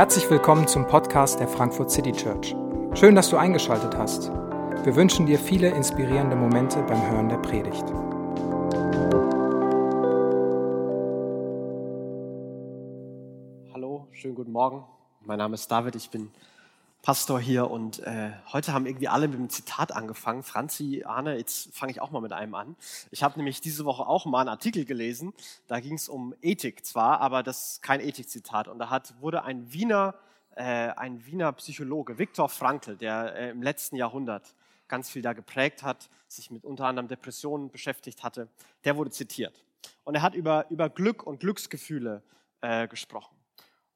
Herzlich willkommen zum Podcast der Frankfurt City Church. Schön, dass du eingeschaltet hast. Wir wünschen dir viele inspirierende Momente beim Hören der Predigt. Hallo, schönen guten Morgen. Mein Name ist David, ich bin Pastor hier und äh, heute haben irgendwie alle mit einem Zitat angefangen. Franzi, Arne, jetzt fange ich auch mal mit einem an. Ich habe nämlich diese Woche auch mal einen Artikel gelesen, da ging es um Ethik zwar, aber das ist kein Ethikzitat. Und da hat, wurde ein Wiener, äh, ein Wiener Psychologe, Viktor Frankl, der äh, im letzten Jahrhundert ganz viel da geprägt hat, sich mit unter anderem Depressionen beschäftigt hatte, der wurde zitiert. Und er hat über, über Glück und Glücksgefühle äh, gesprochen.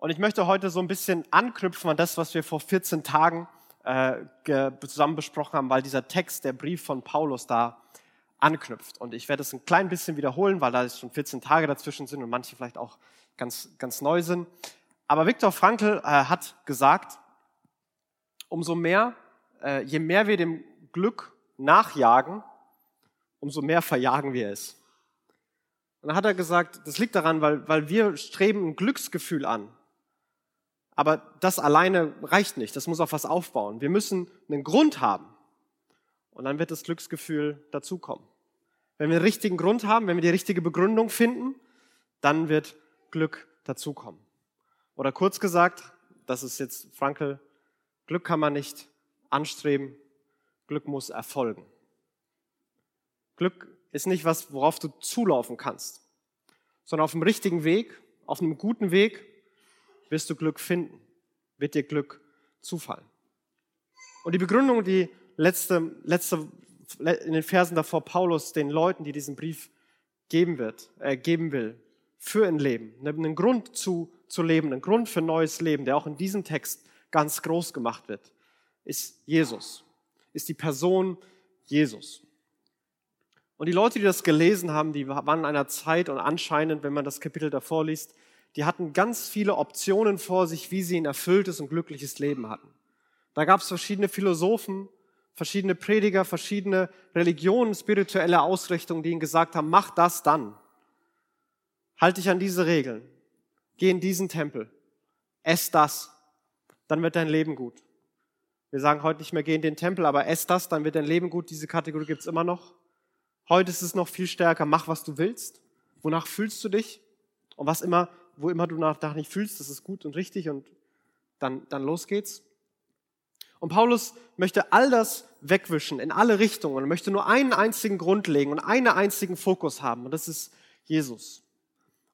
Und ich möchte heute so ein bisschen anknüpfen an das, was wir vor 14 Tagen äh, zusammen besprochen haben, weil dieser Text, der Brief von Paulus da anknüpft. Und ich werde es ein klein bisschen wiederholen, weil da schon 14 Tage dazwischen sind und manche vielleicht auch ganz, ganz neu sind. Aber Viktor Frankl äh, hat gesagt, umso mehr, äh, je mehr wir dem Glück nachjagen, umso mehr verjagen wir es. Und dann hat er gesagt, das liegt daran, weil, weil wir streben ein Glücksgefühl an. Aber das alleine reicht nicht. Das muss auf was aufbauen. Wir müssen einen Grund haben. Und dann wird das Glücksgefühl dazukommen. Wenn wir den richtigen Grund haben, wenn wir die richtige Begründung finden, dann wird Glück dazukommen. Oder kurz gesagt, das ist jetzt Frankel, Glück kann man nicht anstreben, Glück muss erfolgen. Glück ist nicht was, worauf du zulaufen kannst, sondern auf dem richtigen Weg, auf einem guten Weg wirst du Glück finden, wird dir Glück zufallen. Und die Begründung, die letzte, letzte, in den Versen davor Paulus den Leuten, die diesen Brief geben wird, äh, geben will, für ein Leben, ne, einen Grund zu, zu leben, einen Grund für neues Leben, der auch in diesem Text ganz groß gemacht wird, ist Jesus, ist die Person Jesus. Und die Leute, die das gelesen haben, die waren in einer Zeit und anscheinend, wenn man das Kapitel davor liest, die hatten ganz viele Optionen vor sich, wie sie ein erfülltes und glückliches Leben hatten. Da gab es verschiedene Philosophen, verschiedene Prediger, verschiedene Religionen, spirituelle Ausrichtungen, die ihnen gesagt haben, mach das dann. Halt dich an diese Regeln. Geh in diesen Tempel. Ess das. Dann wird dein Leben gut. Wir sagen heute nicht mehr, geh in den Tempel, aber ess das, dann wird dein Leben gut. Diese Kategorie gibt's immer noch. Heute ist es noch viel stärker, mach, was du willst. Wonach fühlst du dich? Und was immer wo immer du nach nicht fühlst, das ist gut und richtig und dann, dann los geht's. Und Paulus möchte all das wegwischen in alle Richtungen und möchte nur einen einzigen Grund legen und einen einzigen Fokus haben und das ist Jesus.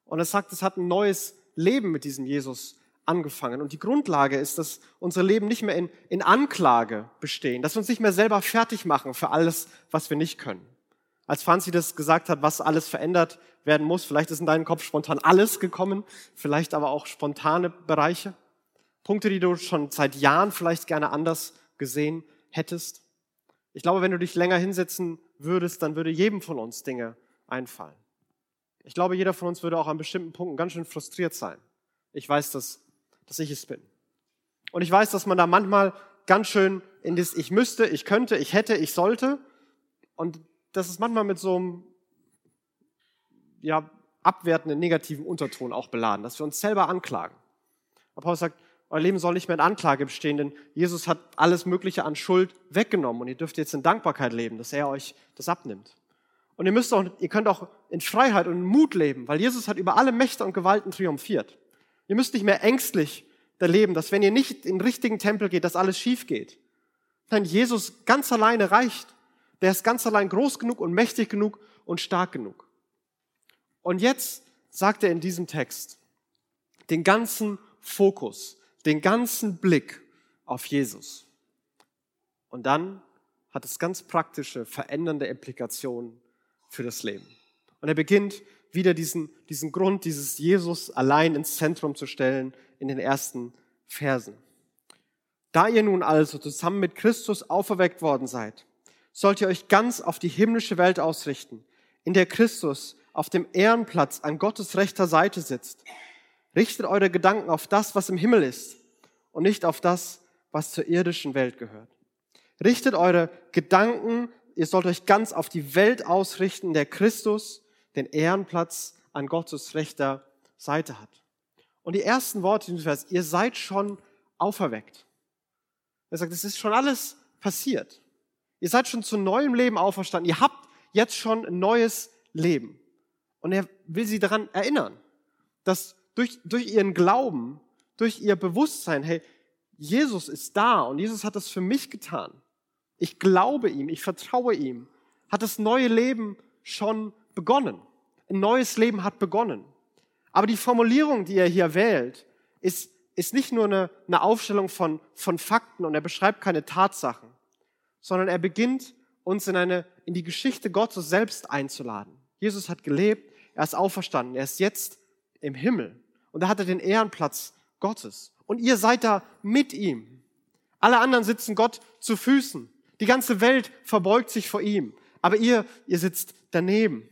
Und er sagt, es hat ein neues Leben mit diesem Jesus angefangen. Und die Grundlage ist, dass unsere Leben nicht mehr in, in Anklage bestehen, dass wir uns nicht mehr selber fertig machen für alles, was wir nicht können als Franzi das gesagt hat, was alles verändert werden muss. Vielleicht ist in deinem Kopf spontan alles gekommen, vielleicht aber auch spontane Bereiche. Punkte, die du schon seit Jahren vielleicht gerne anders gesehen hättest. Ich glaube, wenn du dich länger hinsetzen würdest, dann würde jedem von uns Dinge einfallen. Ich glaube, jeder von uns würde auch an bestimmten Punkten ganz schön frustriert sein. Ich weiß, dass, dass ich es bin. Und ich weiß, dass man da manchmal ganz schön in das Ich müsste, ich könnte, ich hätte, ich sollte und das ist manchmal mit so einem ja, abwertenden, negativen Unterton auch beladen, dass wir uns selber anklagen. Aber Paulus sagt, euer Leben soll nicht mehr in Anklage bestehen, denn Jesus hat alles Mögliche an Schuld weggenommen und ihr dürft jetzt in Dankbarkeit leben, dass er euch das abnimmt. Und ihr müsst auch, ihr könnt auch in Freiheit und in Mut leben, weil Jesus hat über alle Mächte und Gewalten triumphiert. Ihr müsst nicht mehr ängstlich leben, dass wenn ihr nicht in den richtigen Tempel geht, dass alles schief geht. Nein, Jesus ganz alleine reicht der ist ganz allein groß genug und mächtig genug und stark genug. Und jetzt sagt er in diesem Text den ganzen Fokus, den ganzen Blick auf Jesus. Und dann hat es ganz praktische, verändernde Implikationen für das Leben. Und er beginnt wieder diesen, diesen Grund, dieses Jesus allein ins Zentrum zu stellen in den ersten Versen. Da ihr nun also zusammen mit Christus auferweckt worden seid, sollt ihr euch ganz auf die himmlische Welt ausrichten, in der Christus auf dem Ehrenplatz an Gottes rechter Seite sitzt. Richtet eure Gedanken auf das, was im Himmel ist und nicht auf das, was zur irdischen Welt gehört. Richtet eure Gedanken, ihr sollt euch ganz auf die Welt ausrichten, in der Christus den Ehrenplatz an Gottes rechter Seite hat. Und die ersten Worte in Vers, ihr seid schon auferweckt. Er sagt, es ist schon alles passiert. Ihr seid schon zu neuem Leben auferstanden. Ihr habt jetzt schon ein neues Leben. Und er will sie daran erinnern, dass durch, durch ihren Glauben, durch ihr Bewusstsein, hey, Jesus ist da und Jesus hat das für mich getan. Ich glaube ihm, ich vertraue ihm. Hat das neue Leben schon begonnen. Ein neues Leben hat begonnen. Aber die Formulierung, die er hier wählt, ist, ist nicht nur eine, eine Aufstellung von, von Fakten und er beschreibt keine Tatsachen, sondern er beginnt uns in eine, in die Geschichte Gottes selbst einzuladen. Jesus hat gelebt, er ist auferstanden, er ist jetzt im Himmel und da hat er den Ehrenplatz Gottes. Und ihr seid da mit ihm. Alle anderen sitzen Gott zu Füßen. Die ganze Welt verbeugt sich vor ihm. Aber ihr, ihr sitzt daneben.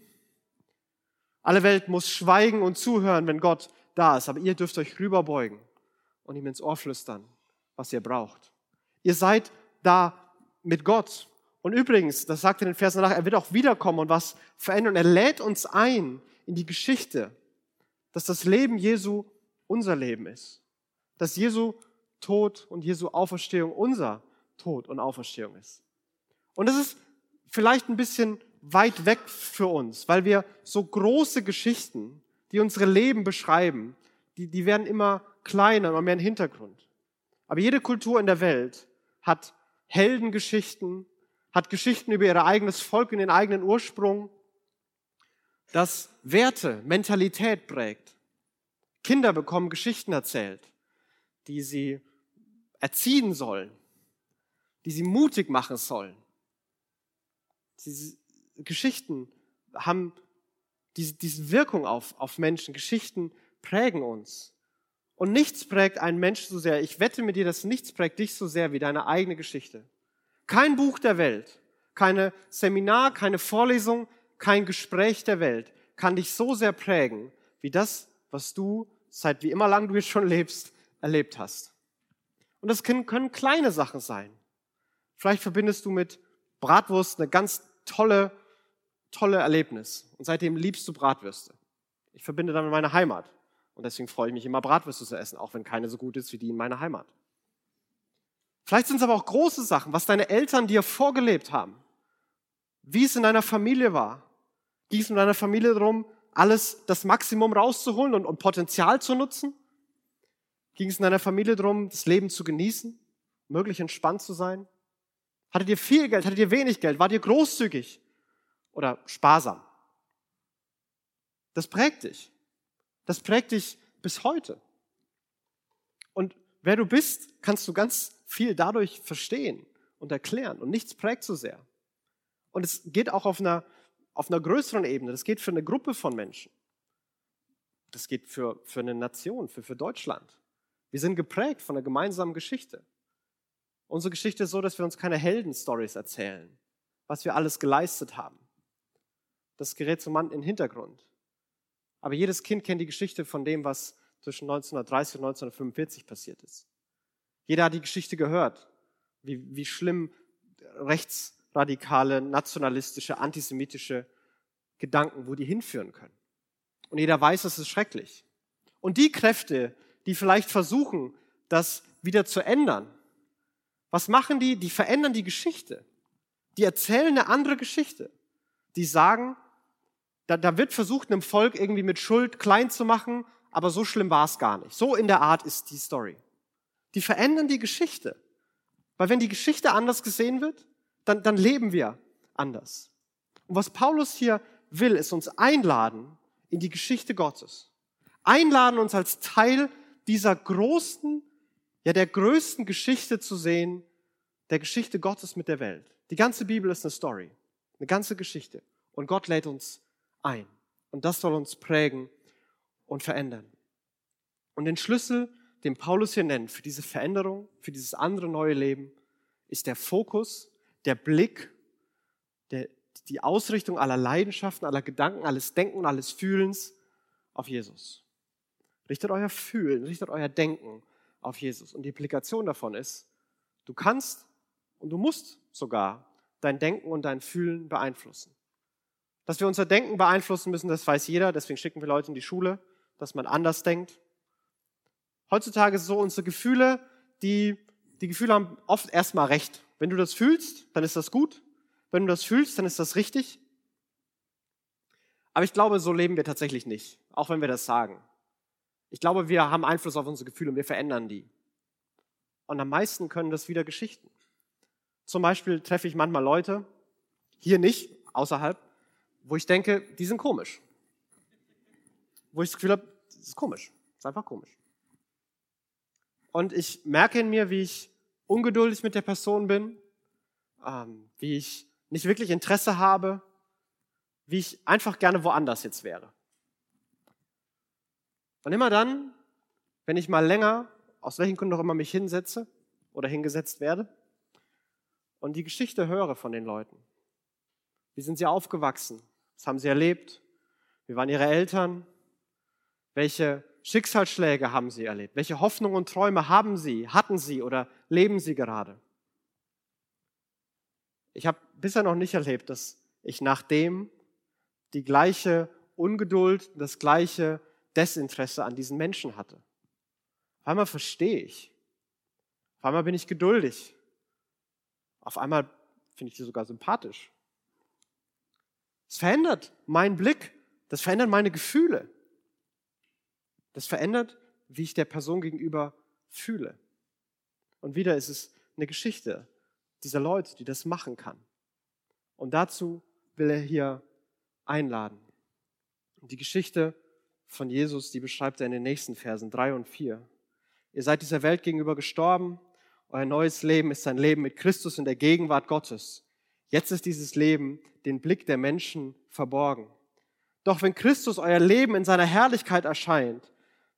Alle Welt muss schweigen und zuhören, wenn Gott da ist. Aber ihr dürft euch rüberbeugen und ihm ins Ohr flüstern, was ihr braucht. Ihr seid da mit Gott. Und übrigens, das sagt er in den Versen danach, er wird auch wiederkommen und was verändern. Er lädt uns ein in die Geschichte, dass das Leben Jesu unser Leben ist. Dass Jesu Tod und Jesu Auferstehung unser Tod und Auferstehung ist. Und das ist vielleicht ein bisschen weit weg für uns, weil wir so große Geschichten, die unsere Leben beschreiben, die, die werden immer kleiner und mehr im Hintergrund. Aber jede Kultur in der Welt hat Heldengeschichten, hat Geschichten über ihr eigenes Volk und den eigenen Ursprung, das Werte, Mentalität prägt. Kinder bekommen Geschichten erzählt, die sie erziehen sollen, die sie mutig machen sollen. Diese Geschichten haben diese, Wirkung auf, auf Menschen. Geschichten prägen uns. Und nichts prägt einen Mensch so sehr. Ich wette mit dir, dass nichts prägt dich so sehr wie deine eigene Geschichte. Kein Buch der Welt, keine Seminar, keine Vorlesung, kein Gespräch der Welt kann dich so sehr prägen wie das, was du seit wie immer lang du jetzt schon lebst, erlebt hast. Und das können, können kleine Sachen sein. Vielleicht verbindest du mit Bratwurst eine ganz tolle, tolle Erlebnis. Und seitdem liebst du Bratwürste. Ich verbinde damit meine Heimat. Und deswegen freue ich mich immer, Bratwürste zu essen, auch wenn keine so gut ist wie die in meiner Heimat. Vielleicht sind es aber auch große Sachen, was deine Eltern dir vorgelebt haben. Wie es in deiner Familie war. Ging es in deiner Familie darum, alles, das Maximum rauszuholen und, und Potenzial zu nutzen? Ging es in deiner Familie darum, das Leben zu genießen, möglich entspannt zu sein? Hattet ihr viel Geld? Hattet ihr wenig Geld? Wart ihr großzügig oder sparsam? Das prägt dich. Das prägt dich bis heute. Und wer du bist, kannst du ganz viel dadurch verstehen und erklären. Und nichts prägt so sehr. Und es geht auch auf einer, auf einer größeren Ebene. Das geht für eine Gruppe von Menschen. Das geht für, für eine Nation, für, für Deutschland. Wir sind geprägt von einer gemeinsamen Geschichte. Unsere Geschichte ist so, dass wir uns keine Heldenstories erzählen, was wir alles geleistet haben. Das gerät zum Mann in den Hintergrund. Aber jedes Kind kennt die Geschichte von dem, was zwischen 1930 und 1945 passiert ist. Jeder hat die Geschichte gehört, wie, wie schlimm rechtsradikale, nationalistische, antisemitische Gedanken, wo die hinführen können. Und jeder weiß, es ist schrecklich. Und die Kräfte, die vielleicht versuchen, das wieder zu ändern, was machen die? Die verändern die Geschichte. Die erzählen eine andere Geschichte. Die sagen, da, da wird versucht, einem Volk irgendwie mit Schuld klein zu machen, aber so schlimm war es gar nicht. So in der Art ist die Story. Die verändern die Geschichte. Weil wenn die Geschichte anders gesehen wird, dann, dann leben wir anders. Und was Paulus hier will, ist uns einladen in die Geschichte Gottes. Einladen uns als Teil dieser großen, ja der größten Geschichte zu sehen, der Geschichte Gottes mit der Welt. Die ganze Bibel ist eine Story, eine ganze Geschichte. Und Gott lädt uns ein. Und das soll uns prägen und verändern. Und den Schlüssel, den Paulus hier nennt, für diese Veränderung, für dieses andere neue Leben, ist der Fokus, der Blick, der, die Ausrichtung aller Leidenschaften, aller Gedanken, alles Denken alles Fühlens auf Jesus. Richtet euer Fühlen, richtet euer Denken auf Jesus. Und die Implikation davon ist, du kannst und du musst sogar dein Denken und dein Fühlen beeinflussen. Dass wir unser Denken beeinflussen müssen, das weiß jeder. Deswegen schicken wir Leute in die Schule, dass man anders denkt. Heutzutage ist es so, unsere Gefühle, die, die Gefühle haben oft erstmal recht. Wenn du das fühlst, dann ist das gut. Wenn du das fühlst, dann ist das richtig. Aber ich glaube, so leben wir tatsächlich nicht, auch wenn wir das sagen. Ich glaube, wir haben Einfluss auf unsere Gefühle und wir verändern die. Und am meisten können das wieder Geschichten. Zum Beispiel treffe ich manchmal Leute, hier nicht, außerhalb, wo ich denke, die sind komisch. Wo ich das Gefühl habe, das ist komisch. Das ist einfach komisch. Und ich merke in mir, wie ich ungeduldig mit der Person bin, ähm, wie ich nicht wirklich Interesse habe, wie ich einfach gerne woanders jetzt wäre. Und immer dann, wenn ich mal länger, aus welchen Gründen auch immer, mich hinsetze oder hingesetzt werde und die Geschichte höre von den Leuten. Wie sind sie aufgewachsen? Was haben sie erlebt? Wie waren ihre Eltern? Welche Schicksalsschläge haben sie erlebt? Welche Hoffnungen und Träume haben sie, hatten sie oder leben sie gerade? Ich habe bisher noch nicht erlebt, dass ich nach dem die gleiche Ungeduld, das gleiche Desinteresse an diesen Menschen hatte. Auf einmal verstehe ich. Auf einmal bin ich geduldig. Auf einmal finde ich sie sogar sympathisch. Es verändert meinen Blick. Das verändert meine Gefühle. Das verändert, wie ich der Person gegenüber fühle. Und wieder ist es eine Geschichte dieser Leute, die das machen kann. Und dazu will er hier einladen. Die Geschichte von Jesus, die beschreibt er in den nächsten Versen drei und vier. Ihr seid dieser Welt gegenüber gestorben. Euer neues Leben ist ein Leben mit Christus in der Gegenwart Gottes. Jetzt ist dieses Leben den Blick der Menschen verborgen. Doch wenn Christus euer Leben in seiner Herrlichkeit erscheint,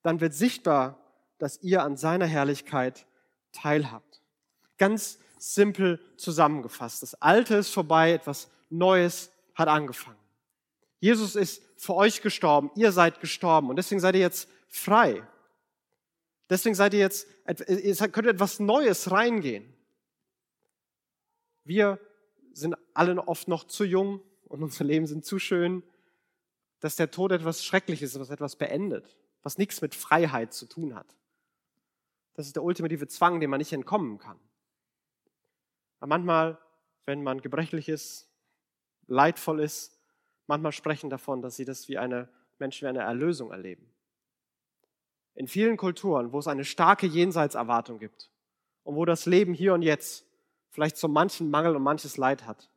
dann wird sichtbar, dass ihr an seiner Herrlichkeit teilhabt. Ganz simpel zusammengefasst. Das Alte ist vorbei, etwas Neues hat angefangen. Jesus ist für euch gestorben, ihr seid gestorben und deswegen seid ihr jetzt frei. Deswegen seid ihr jetzt, ihr könnt etwas Neues reingehen. Wir sind alle oft noch zu jung und unsere Leben sind zu schön, dass der Tod etwas Schreckliches ist, was etwas beendet was nichts mit Freiheit zu tun hat. Das ist der ultimative Zwang, dem man nicht entkommen kann. Aber manchmal, wenn man gebrechlich ist, leidvoll ist, manchmal sprechen davon, dass sie das wie eine Menschen wie eine Erlösung erleben. In vielen Kulturen, wo es eine starke Jenseitserwartung gibt und wo das Leben hier und jetzt vielleicht so manchen Mangel und manches Leid hat,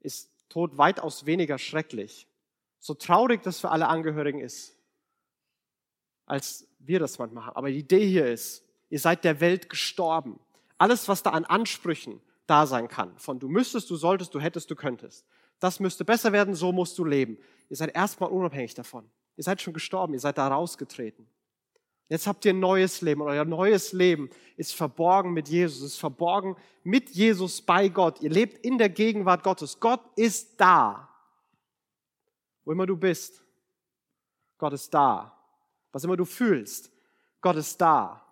ist Tod weitaus weniger schrecklich. So traurig das für alle Angehörigen ist, als wir das manchmal haben. Aber die Idee hier ist, ihr seid der Welt gestorben. Alles, was da an Ansprüchen da sein kann, von du müsstest, du solltest, du hättest, du könntest, das müsste besser werden, so musst du leben. Ihr seid erstmal unabhängig davon. Ihr seid schon gestorben, ihr seid da rausgetreten. Jetzt habt ihr ein neues Leben und euer neues Leben ist verborgen mit Jesus, ist verborgen mit Jesus bei Gott. Ihr lebt in der Gegenwart Gottes. Gott ist da. Wo immer du bist, Gott ist da was immer du fühlst. Gott ist da.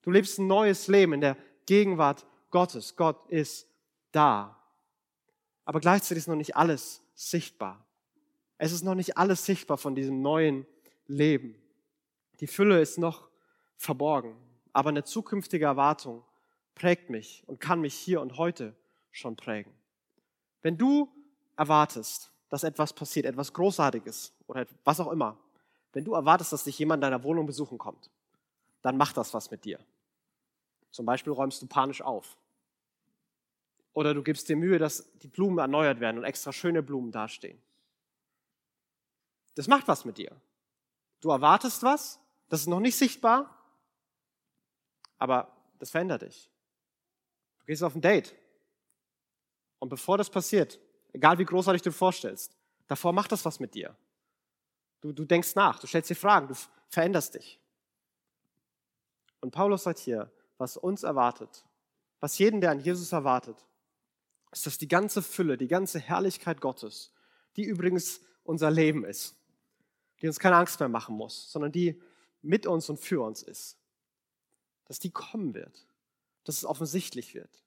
Du lebst ein neues Leben in der Gegenwart Gottes. Gott ist da. Aber gleichzeitig ist noch nicht alles sichtbar. Es ist noch nicht alles sichtbar von diesem neuen Leben. Die Fülle ist noch verborgen. Aber eine zukünftige Erwartung prägt mich und kann mich hier und heute schon prägen. Wenn du erwartest, dass etwas passiert, etwas Großartiges oder was auch immer, wenn du erwartest, dass dich jemand in deiner Wohnung besuchen kommt, dann macht das was mit dir. Zum Beispiel räumst du panisch auf. Oder du gibst dir Mühe, dass die Blumen erneuert werden und extra schöne Blumen dastehen. Das macht was mit dir. Du erwartest was, das ist noch nicht sichtbar, aber das verändert dich. Du gehst auf ein Date. Und bevor das passiert, egal wie großartig du dir vorstellst, davor macht das was mit dir. Du, du denkst nach, du stellst dir Fragen, du veränderst dich. Und Paulus sagt hier, was uns erwartet, was jeden, der an Jesus erwartet, ist, dass die ganze Fülle, die ganze Herrlichkeit Gottes, die übrigens unser Leben ist, die uns keine Angst mehr machen muss, sondern die mit uns und für uns ist, dass die kommen wird, dass es offensichtlich wird.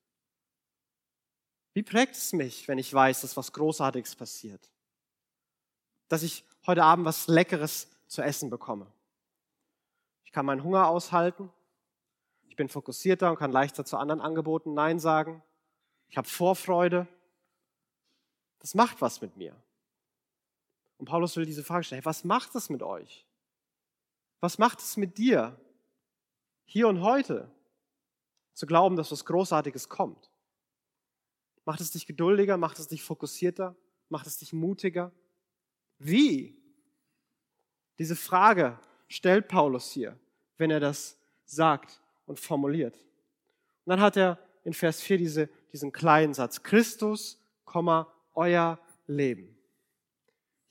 Wie prägt es mich, wenn ich weiß, dass was Großartiges passiert? Dass ich heute Abend was Leckeres zu essen bekomme. Ich kann meinen Hunger aushalten. Ich bin fokussierter und kann leichter zu anderen Angeboten Nein sagen. Ich habe Vorfreude. Das macht was mit mir. Und Paulus will diese Frage stellen, hey, was macht es mit euch? Was macht es mit dir, hier und heute, zu glauben, dass was Großartiges kommt? Macht es dich geduldiger? Macht es dich fokussierter? Macht es dich mutiger? Wie? Diese Frage stellt Paulus hier, wenn er das sagt und formuliert. Und dann hat er in Vers 4 diese, diesen kleinen Satz, Christus, euer Leben.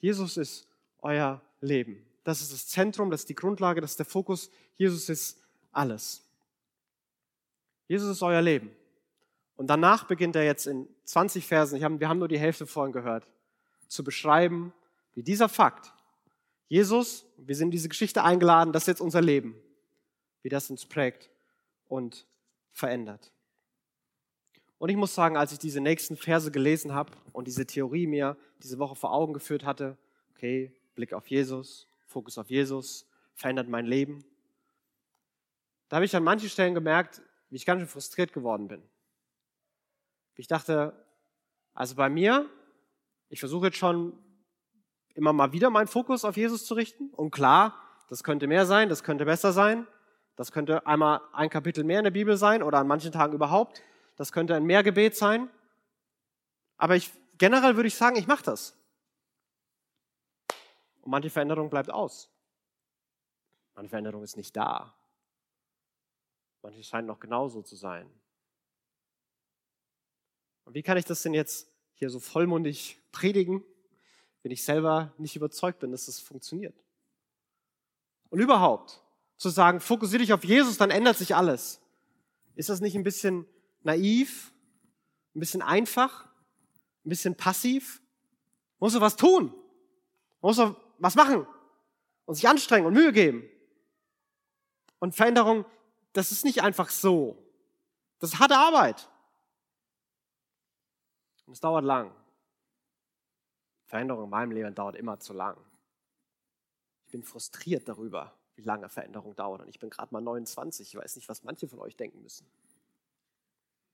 Jesus ist euer Leben. Das ist das Zentrum, das ist die Grundlage, das ist der Fokus. Jesus ist alles. Jesus ist euer Leben. Und danach beginnt er jetzt in 20 Versen, haben, wir haben nur die Hälfte vorhin gehört, zu beschreiben, wie dieser Fakt, Jesus, wir sind in diese Geschichte eingeladen, das ist jetzt unser Leben, wie das uns prägt und verändert. Und ich muss sagen, als ich diese nächsten Verse gelesen habe und diese Theorie mir diese Woche vor Augen geführt hatte, okay, Blick auf Jesus, Fokus auf Jesus, verändert mein Leben, da habe ich an manchen Stellen gemerkt, wie ich ganz schön frustriert geworden bin. Ich dachte, also bei mir, ich versuche jetzt schon immer mal wieder meinen Fokus auf Jesus zu richten. Und klar, das könnte mehr sein, das könnte besser sein. Das könnte einmal ein Kapitel mehr in der Bibel sein oder an manchen Tagen überhaupt. Das könnte ein Mehrgebet sein. Aber ich, generell würde ich sagen, ich mache das. Und manche Veränderung bleibt aus. Manche Veränderung ist nicht da. Manche scheint noch genauso zu sein. Und wie kann ich das denn jetzt hier so vollmundig predigen, wenn ich selber nicht überzeugt bin, dass das funktioniert? Und überhaupt, zu sagen, fokussiere dich auf Jesus, dann ändert sich alles. Ist das nicht ein bisschen naiv, ein bisschen einfach, ein bisschen passiv. Muss er was tun. Muss er was machen und sich anstrengen und Mühe geben. Und Veränderung, das ist nicht einfach so. Das ist harte Arbeit. Und es dauert lang. Veränderung in meinem Leben dauert immer zu lang. Ich bin frustriert darüber, wie lange Veränderung dauert. Und ich bin gerade mal 29. Ich weiß nicht, was manche von euch denken müssen.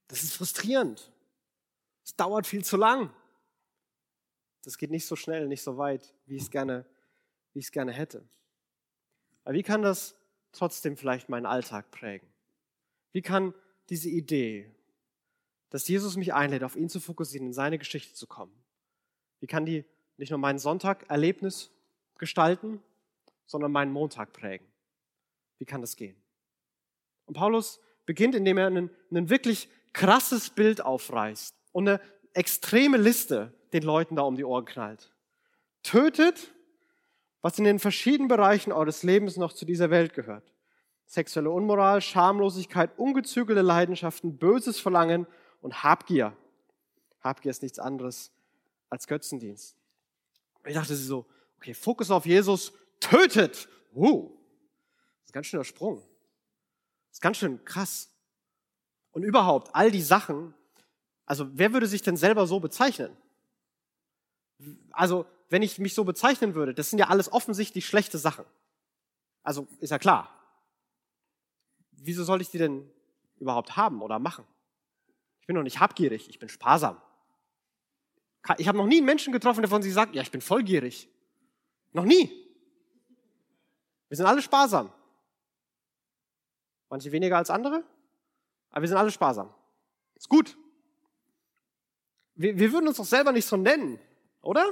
Das ist frustrierend. Es dauert viel zu lang. Das geht nicht so schnell, nicht so weit, wie ich es gerne, wie ich es gerne hätte. Aber wie kann das trotzdem vielleicht meinen Alltag prägen? Wie kann diese Idee, dass Jesus mich einlädt, auf ihn zu fokussieren, in seine Geschichte zu kommen, wie kann die nicht nur meinen Sonntag Erlebnis gestalten, sondern meinen Montag prägen? Wie kann das gehen? Und Paulus beginnt, indem er einen wirklich krasses Bild aufreißt und eine extreme Liste den Leuten da um die Ohren knallt. Tötet, was in den verschiedenen Bereichen eures Lebens noch zu dieser Welt gehört. Sexuelle Unmoral, Schamlosigkeit, ungezügelte Leidenschaften, böses Verlangen und Habgier. Habgier ist nichts anderes als Götzendienst. Ich dachte so, okay, Fokus auf Jesus, tötet. Uh, das ist ein ganz schöner Sprung. Das ist ganz schön krass. Und überhaupt, all die Sachen, also wer würde sich denn selber so bezeichnen? Also, wenn ich mich so bezeichnen würde, das sind ja alles offensichtlich schlechte Sachen. Also, ist ja klar. Wieso soll ich die denn überhaupt haben oder machen? Ich bin doch nicht habgierig, ich bin sparsam. Ich habe noch nie einen Menschen getroffen, der von sich sagt, ja, ich bin vollgierig. Noch nie. Wir sind alle sparsam. Manche weniger als andere, aber wir sind alle sparsam. Ist gut. Wir, wir würden uns doch selber nicht so nennen, oder?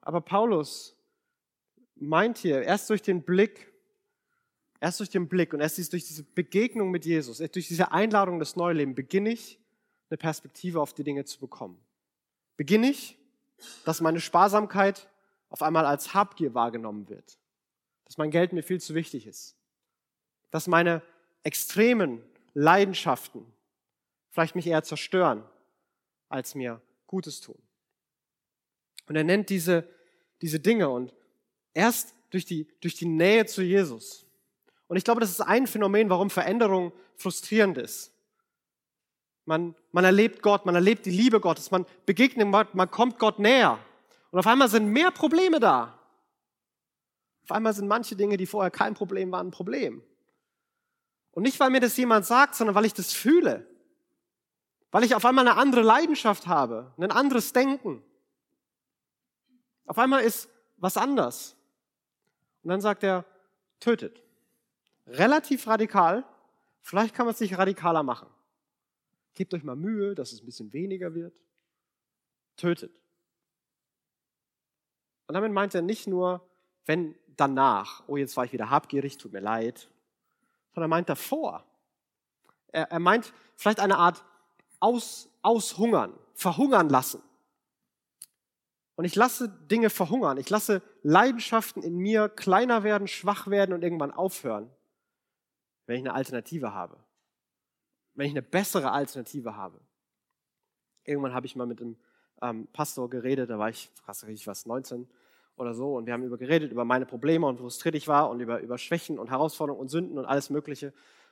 Aber Paulus meint hier, erst durch den Blick, erst durch den Blick und erst durch diese Begegnung mit Jesus, durch diese Einladung des Neulebens beginne ich, eine Perspektive auf die Dinge zu bekommen. Beginne ich, dass meine Sparsamkeit auf einmal als Habgier wahrgenommen wird. Dass mein Geld mir viel zu wichtig ist. Dass meine extremen Leidenschaften vielleicht mich eher zerstören, als mir Gutes tun. Und er nennt diese, diese Dinge und erst durch die, durch die Nähe zu Jesus. Und ich glaube, das ist ein Phänomen, warum Veränderung frustrierend ist. Man, man erlebt Gott, man erlebt die Liebe Gottes, man begegnet Gott, man kommt Gott näher. Und auf einmal sind mehr Probleme da. Auf einmal sind manche Dinge, die vorher kein Problem waren, ein Problem. Und nicht, weil mir das jemand sagt, sondern weil ich das fühle. Weil ich auf einmal eine andere Leidenschaft habe, ein anderes Denken. Auf einmal ist was anders. Und dann sagt er, tötet. Relativ radikal. Vielleicht kann man es nicht radikaler machen. Gebt euch mal Mühe, dass es ein bisschen weniger wird. Tötet. Und damit meint er nicht nur, wenn danach, oh, jetzt war ich wieder habgierig, tut mir leid, sondern er meint davor. Er, er meint vielleicht eine Art aus, aushungern, verhungern lassen. Und ich lasse Dinge verhungern. Ich lasse Leidenschaften in mir kleiner werden, schwach werden und irgendwann aufhören, wenn ich eine Alternative habe. Wenn ich eine bessere Alternative habe. Irgendwann habe ich mal mit einem ähm, Pastor geredet, da war ich, was ich was, 19 oder so, und wir haben über geredet, über meine Probleme und frustriert ich war und über, über Schwächen und Herausforderungen und Sünden und alles Mögliche.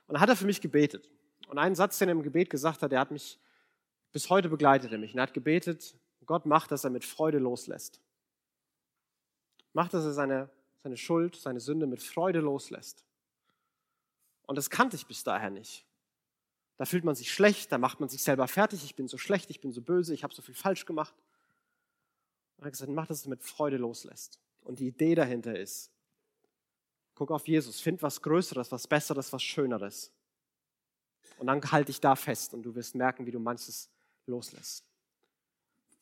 Und dann hat er für mich gebetet. Und einen Satz, den er im Gebet gesagt hat, der hat mich bis heute begleitet er mich. Und er hat gebetet, Gott macht, dass er mit Freude loslässt. Macht, dass er seine, seine Schuld, seine Sünde mit Freude loslässt. Und das kannte ich bis daher nicht. Da fühlt man sich schlecht, da macht man sich selber fertig, ich bin so schlecht, ich bin so böse, ich habe so viel falsch gemacht. Und er hat gesagt, mach, dass er mit Freude loslässt. Und die Idee dahinter ist, guck auf Jesus, find was Größeres, was Besseres, was Schöneres. Und dann halte ich da fest und du wirst merken, wie du manches loslässt.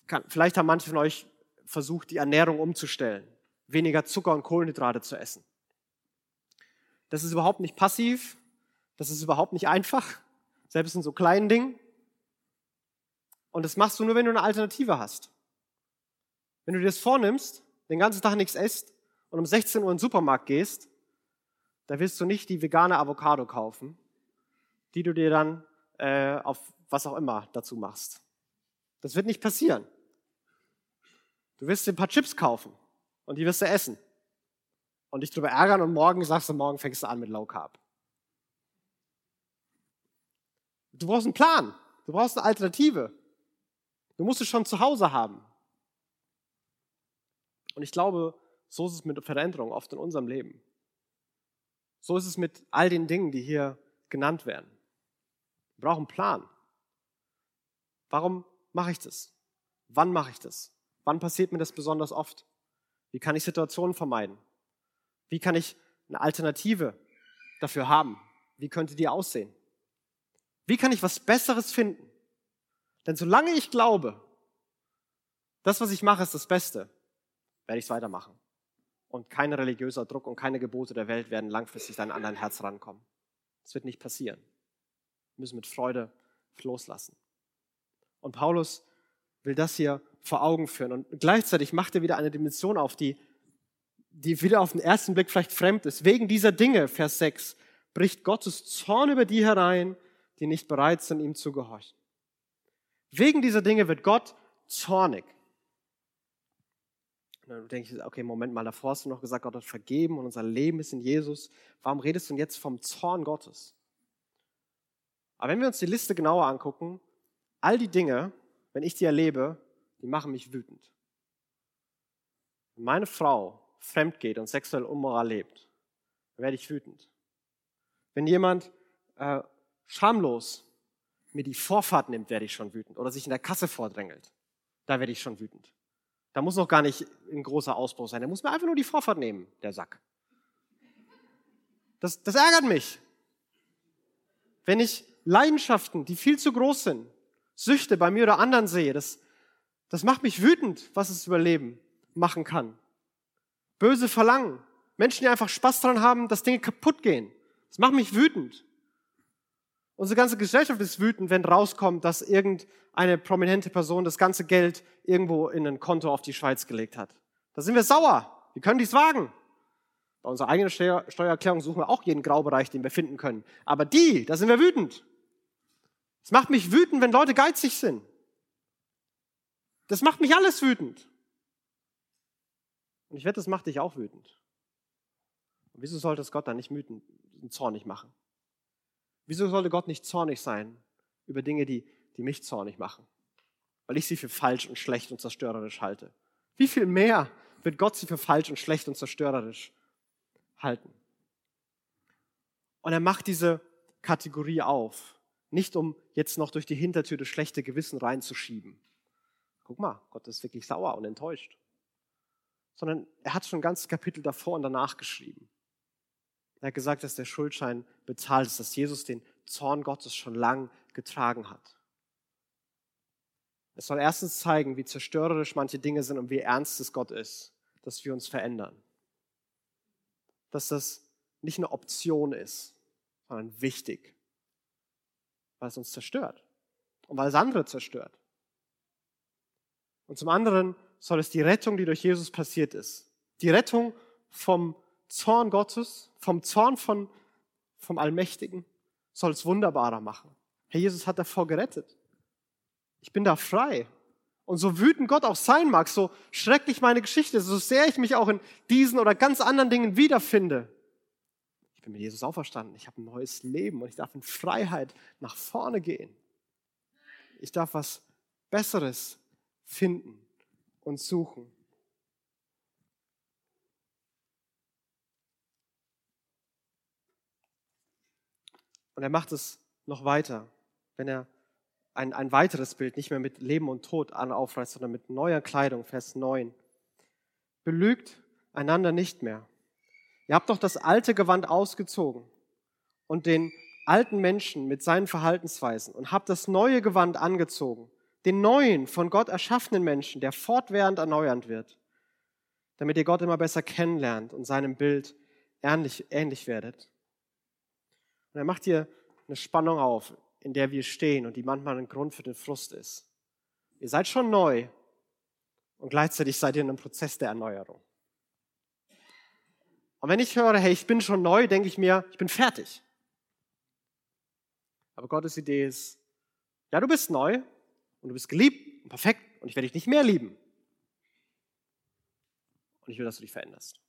Kann, vielleicht haben manche von euch versucht, die Ernährung umzustellen, weniger Zucker und Kohlenhydrate zu essen. Das ist überhaupt nicht passiv, das ist überhaupt nicht einfach, selbst in so kleinen Dingen. Und das machst du nur, wenn du eine Alternative hast. Wenn du dir das vornimmst, den ganzen Tag nichts isst und um 16 Uhr in den Supermarkt gehst, da wirst du nicht die vegane Avocado kaufen, die du dir dann äh, auf was auch immer dazu machst. Das wird nicht passieren. Du wirst dir ein paar Chips kaufen und die wirst du essen. Und dich darüber ärgern und morgen sagst du, morgen fängst du an mit Low Carb. Du brauchst einen Plan. Du brauchst eine Alternative. Du musst es schon zu Hause haben. Und ich glaube, so ist es mit Veränderung oft in unserem Leben. So ist es mit all den Dingen, die hier genannt werden. Wir brauchen einen Plan. Warum mache ich das? Wann mache ich das? Wann passiert mir das besonders oft? Wie kann ich Situationen vermeiden? Wie kann ich eine Alternative dafür haben? Wie könnte die aussehen? Wie kann ich was Besseres finden? Denn solange ich glaube, das, was ich mache, ist das Beste, werde ich es weitermachen. Und kein religiöser Druck und keine Gebote der Welt werden langfristig an dein Herz rankommen. Das wird nicht passieren. Wir müssen mit Freude loslassen. Und Paulus will das hier vor Augen führen. Und gleichzeitig macht er wieder eine Dimension auf, die, die wieder auf den ersten Blick vielleicht fremd ist. Wegen dieser Dinge, Vers 6, bricht Gottes Zorn über die herein, die nicht bereit sind, ihm zu gehorchen. Wegen dieser Dinge wird Gott zornig. Und dann denke ich, okay, Moment mal, davor hast du noch gesagt, Gott hat vergeben und unser Leben ist in Jesus. Warum redest du denn jetzt vom Zorn Gottes? Aber wenn wir uns die Liste genauer angucken, all die Dinge, wenn ich die erlebe, die machen mich wütend. Wenn meine Frau fremd geht und sexuell unmoral lebt, dann werde ich wütend. Wenn jemand äh, schamlos mir die Vorfahrt nimmt, werde ich schon wütend. Oder sich in der Kasse vordrängelt, da werde ich schon wütend. Da muss noch gar nicht ein großer Ausbruch sein. Der muss mir einfach nur die Vorfahrt nehmen, der Sack. Das, das ärgert mich. Wenn ich Leidenschaften, die viel zu groß sind, Süchte bei mir oder anderen sehe, das, das macht mich wütend, was es über Leben machen kann. Böse Verlangen. Menschen, die einfach Spaß daran haben, dass Dinge kaputt gehen. Das macht mich wütend. Unsere ganze Gesellschaft ist wütend, wenn rauskommt, dass irgendeine prominente Person das ganze Geld irgendwo in ein Konto auf die Schweiz gelegt hat. Da sind wir sauer. Wir können dies wagen. Bei unserer eigenen Steuererklärung suchen wir auch jeden Graubereich, den wir finden können. Aber die, da sind wir wütend. Es macht mich wütend, wenn Leute geizig sind. Das macht mich alles wütend. Und ich wette, das macht dich auch wütend. Und wieso sollte es Gott dann nicht und zornig machen? Wieso sollte Gott nicht zornig sein über Dinge, die, die mich zornig machen? Weil ich sie für falsch und schlecht und zerstörerisch halte. Wie viel mehr wird Gott sie für falsch und schlecht und zerstörerisch halten. Und er macht diese Kategorie auf, nicht um jetzt noch durch die Hintertür das schlechte Gewissen reinzuschieben. Guck mal, Gott ist wirklich sauer und enttäuscht. Sondern er hat schon ein ganzes Kapitel davor und danach geschrieben. Er hat gesagt, dass der Schuldschein bezahlt ist, dass Jesus den Zorn Gottes schon lang getragen hat. Es soll erstens zeigen, wie zerstörerisch manche Dinge sind und wie ernst es Gott ist, dass wir uns verändern. Dass das nicht eine Option ist, sondern wichtig, weil es uns zerstört und weil es andere zerstört. Und zum anderen soll es die Rettung, die durch Jesus passiert ist, die Rettung vom Zorn Gottes, vom Zorn von, vom Allmächtigen, soll es wunderbarer machen. Herr Jesus hat davor gerettet. Ich bin da frei. Und so wütend Gott auch sein mag, so schrecklich meine Geschichte, so sehr ich mich auch in diesen oder ganz anderen Dingen wiederfinde. Ich bin mit Jesus auferstanden. Ich habe ein neues Leben und ich darf in Freiheit nach vorne gehen. Ich darf was Besseres finden und suchen. Und er macht es noch weiter, wenn er ein, ein weiteres Bild nicht mehr mit Leben und Tod aufreißt, sondern mit neuer Kleidung, Vers 9. Belügt einander nicht mehr. Ihr habt doch das alte Gewand ausgezogen und den alten Menschen mit seinen Verhaltensweisen und habt das neue Gewand angezogen, den neuen, von Gott erschaffenen Menschen, der fortwährend erneuernd wird, damit ihr Gott immer besser kennenlernt und seinem Bild ähnlich, ähnlich werdet. Und er macht hier eine Spannung auf in der wir stehen und die manchmal ein Grund für den Frust ist. Ihr seid schon neu und gleichzeitig seid ihr in einem Prozess der Erneuerung. Und wenn ich höre, hey, ich bin schon neu, denke ich mir, ich bin fertig. Aber Gottes Idee ist, ja, du bist neu und du bist geliebt und perfekt und ich werde dich nicht mehr lieben. Und ich will, dass du dich veränderst.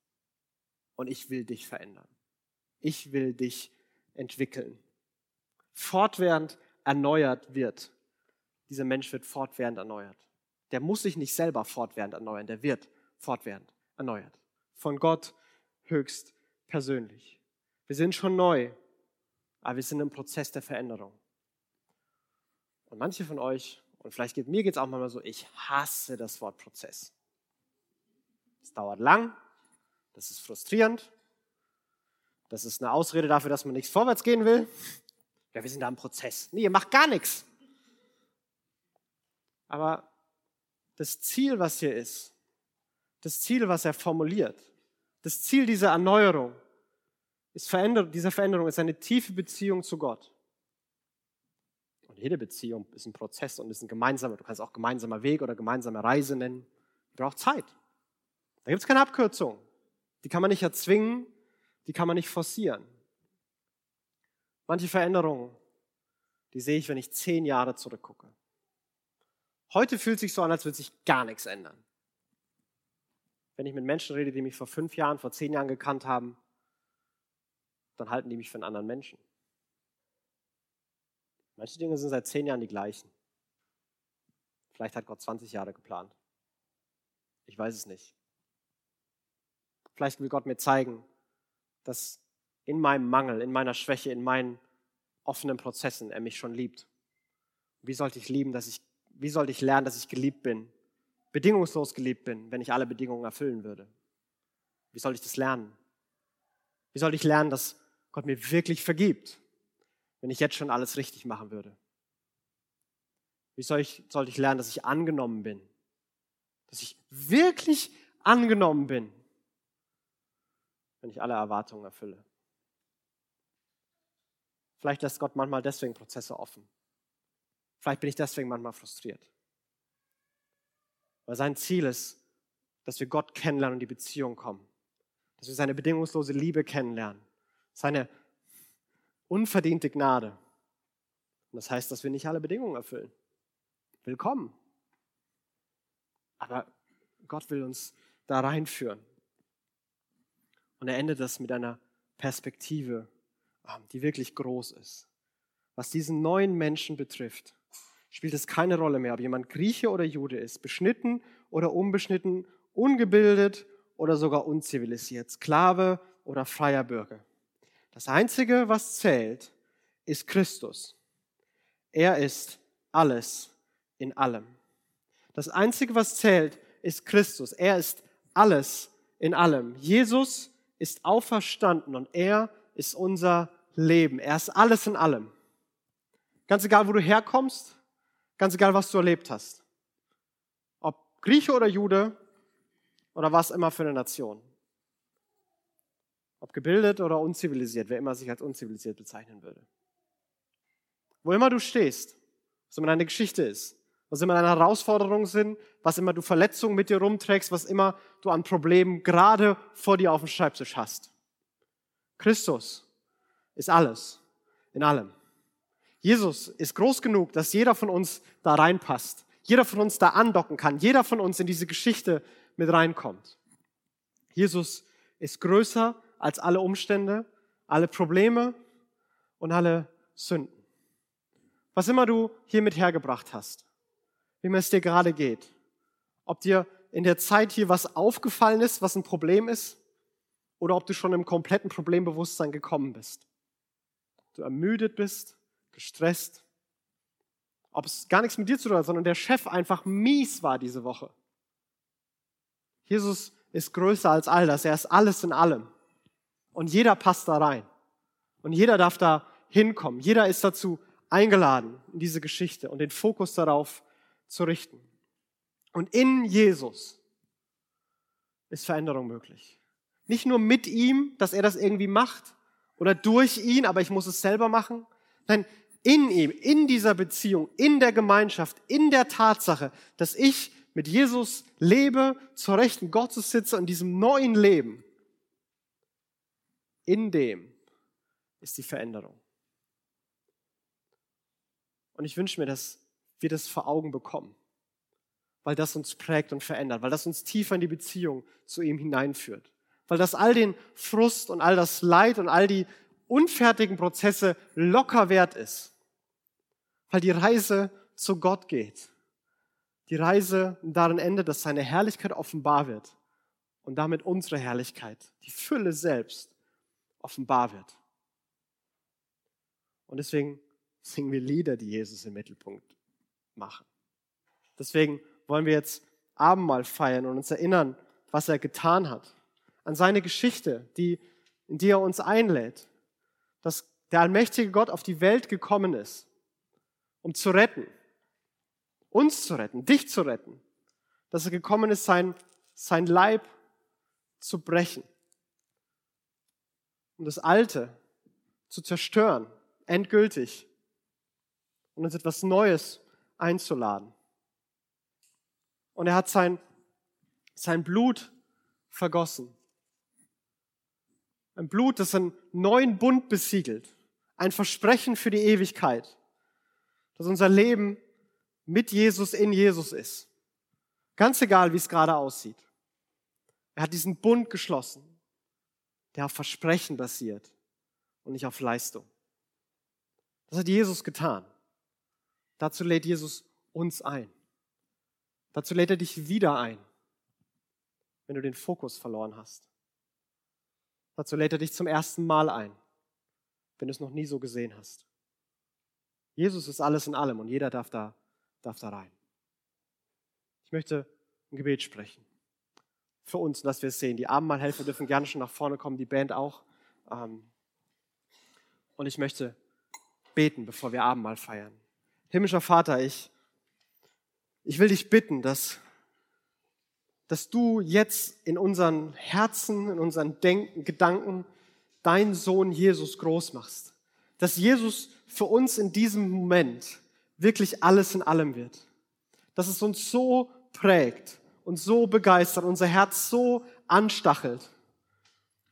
Und ich will dich verändern. Ich will dich entwickeln fortwährend erneuert wird. Dieser Mensch wird fortwährend erneuert. Der muss sich nicht selber fortwährend erneuern, der wird fortwährend erneuert. Von Gott höchst persönlich. Wir sind schon neu, aber wir sind im Prozess der Veränderung. Und manche von euch, und vielleicht geht mir geht's auch manchmal so, ich hasse das Wort Prozess. Es dauert lang, das ist frustrierend, das ist eine Ausrede dafür, dass man nichts vorwärts gehen will. Ja, wir sind da im Prozess. Nee, ihr macht gar nichts. Aber das Ziel, was hier ist, das Ziel, was er formuliert, das Ziel dieser Erneuerung, ist Veränderung, dieser Veränderung ist eine tiefe Beziehung zu Gott. Jede Beziehung ist ein Prozess und ist ein gemeinsamer, du kannst auch gemeinsamer Weg oder gemeinsame Reise nennen. Braucht Zeit. Da gibt es keine Abkürzung. Die kann man nicht erzwingen, die kann man nicht forcieren. Manche Veränderungen, die sehe ich, wenn ich zehn Jahre zurückgucke. Heute fühlt sich so an, als würde sich gar nichts ändern. Wenn ich mit Menschen rede, die mich vor fünf Jahren, vor zehn Jahren gekannt haben, dann halten die mich für einen anderen Menschen. Manche Dinge sind seit zehn Jahren die gleichen. Vielleicht hat Gott 20 Jahre geplant. Ich weiß es nicht. Vielleicht will Gott mir zeigen, dass in meinem Mangel, in meiner Schwäche, in meinen offenen Prozessen er mich schon liebt. Wie sollte ich lieben, dass ich, wie sollte ich lernen, dass ich geliebt bin, bedingungslos geliebt bin, wenn ich alle Bedingungen erfüllen würde? Wie soll ich das lernen? Wie soll ich lernen, dass Gott mir wirklich vergibt, wenn ich jetzt schon alles richtig machen würde? Wie soll ich, sollte ich lernen, dass ich angenommen bin? Dass ich wirklich angenommen bin, wenn ich alle Erwartungen erfülle? Vielleicht lässt Gott manchmal deswegen Prozesse offen. Vielleicht bin ich deswegen manchmal frustriert. Weil sein Ziel ist, dass wir Gott kennenlernen und die Beziehung kommen. Dass wir seine bedingungslose Liebe kennenlernen. Seine unverdiente Gnade. Und das heißt, dass wir nicht alle Bedingungen erfüllen. Willkommen. Aber Gott will uns da reinführen. Und er endet das mit einer Perspektive die wirklich groß ist. Was diesen neuen Menschen betrifft, spielt es keine Rolle mehr, ob jemand Grieche oder Jude ist, beschnitten oder unbeschnitten, ungebildet oder sogar unzivilisiert, Sklave oder freier Bürger. Das Einzige, was zählt, ist Christus. Er ist alles in allem. Das Einzige, was zählt, ist Christus. Er ist alles in allem. Jesus ist auferstanden und er ist unser Leben. Er ist alles in allem. Ganz egal, wo du herkommst, ganz egal, was du erlebt hast. Ob Grieche oder Jude oder was immer für eine Nation. Ob gebildet oder unzivilisiert, wer immer sich als unzivilisiert bezeichnen würde. Wo immer du stehst, was immer deine Geschichte ist, was immer deine Herausforderungen sind, was immer du Verletzungen mit dir rumträgst, was immer du an Problemen gerade vor dir auf dem Schreibtisch hast. Christus ist alles in allem. Jesus ist groß genug, dass jeder von uns da reinpasst. Jeder von uns da andocken kann. Jeder von uns in diese Geschichte mit reinkommt. Jesus ist größer als alle Umstände, alle Probleme und alle Sünden. Was immer du hier mit hergebracht hast, wie mir es dir gerade geht, ob dir in der Zeit hier was aufgefallen ist, was ein Problem ist, oder ob du schon im kompletten Problembewusstsein gekommen bist. Du ermüdet bist, gestresst, ob es gar nichts mit dir zu tun hat, sondern der Chef einfach mies war diese Woche. Jesus ist größer als all das. Er ist alles in allem. Und jeder passt da rein. Und jeder darf da hinkommen. Jeder ist dazu eingeladen in diese Geschichte und den Fokus darauf zu richten. Und in Jesus ist Veränderung möglich. Nicht nur mit ihm, dass er das irgendwie macht oder durch ihn, aber ich muss es selber machen. Nein, in ihm, in dieser Beziehung, in der Gemeinschaft, in der Tatsache, dass ich mit Jesus lebe, zur Rechten Gottes sitze, in diesem neuen Leben, in dem ist die Veränderung. Und ich wünsche mir, dass wir das vor Augen bekommen, weil das uns prägt und verändert, weil das uns tiefer in die Beziehung zu ihm hineinführt, weil das all den Frust und all das Leid und all die unfertigen Prozesse locker wert ist, weil die Reise zu Gott geht die Reise darin endet, dass seine Herrlichkeit offenbar wird und damit unsere Herrlichkeit, die Fülle selbst, offenbar wird. Und deswegen singen wir Lieder, die Jesus im Mittelpunkt machen. Deswegen wollen wir jetzt Abendmahl feiern und uns erinnern, was er getan hat, an seine Geschichte, die, in die er uns einlädt, dass der allmächtige Gott auf die Welt gekommen ist, um zu retten, uns zu retten, dich zu retten. Dass er gekommen ist, sein, sein Leib zu brechen. Um das Alte zu zerstören, endgültig. Und uns etwas Neues einzuladen. Und er hat sein, sein Blut vergossen. Ein Blut, das einen neuen Bund besiegelt. Ein Versprechen für die Ewigkeit. Dass unser Leben mit Jesus in Jesus ist. Ganz egal, wie es gerade aussieht. Er hat diesen Bund geschlossen, der auf Versprechen basiert und nicht auf Leistung. Das hat Jesus getan. Dazu lädt Jesus uns ein. Dazu lädt er dich wieder ein, wenn du den Fokus verloren hast. Dazu lädt er dich zum ersten Mal ein, wenn du es noch nie so gesehen hast. Jesus ist alles in allem und jeder darf da darf da rein. Ich möchte ein Gebet sprechen. Für uns, dass wir es sehen. Die Abendmahlhelfer dürfen gerne schon nach vorne kommen, die Band auch. Ähm, und ich möchte beten, bevor wir Abendmahl feiern. Himmlischer Vater, ich, ich will dich bitten, dass, dass du jetzt in unseren Herzen, in unseren Denken, Gedanken deinen Sohn Jesus groß machst. Dass Jesus für uns in diesem Moment wirklich alles in allem wird. Dass es uns so prägt und so begeistert, unser Herz so anstachelt,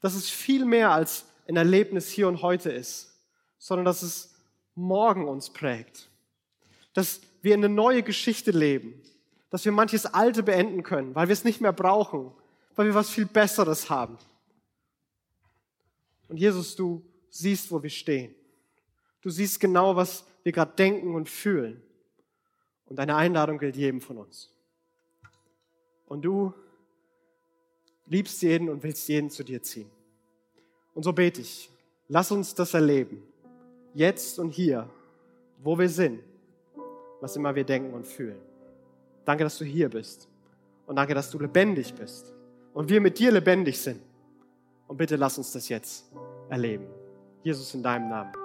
dass es viel mehr als ein Erlebnis hier und heute ist, sondern dass es morgen uns prägt. Dass wir in eine neue Geschichte leben, dass wir manches Alte beenden können, weil wir es nicht mehr brauchen, weil wir was viel Besseres haben. Und Jesus, du siehst, wo wir stehen. Du siehst genau, was wir gerade denken und fühlen. Und deine Einladung gilt jedem von uns. Und du liebst jeden und willst jeden zu dir ziehen. Und so bete ich, lass uns das erleben, jetzt und hier, wo wir sind, was immer wir denken und fühlen. Danke, dass du hier bist und danke, dass du lebendig bist und wir mit dir lebendig sind. Und bitte lass uns das jetzt erleben. Jesus in deinem Namen.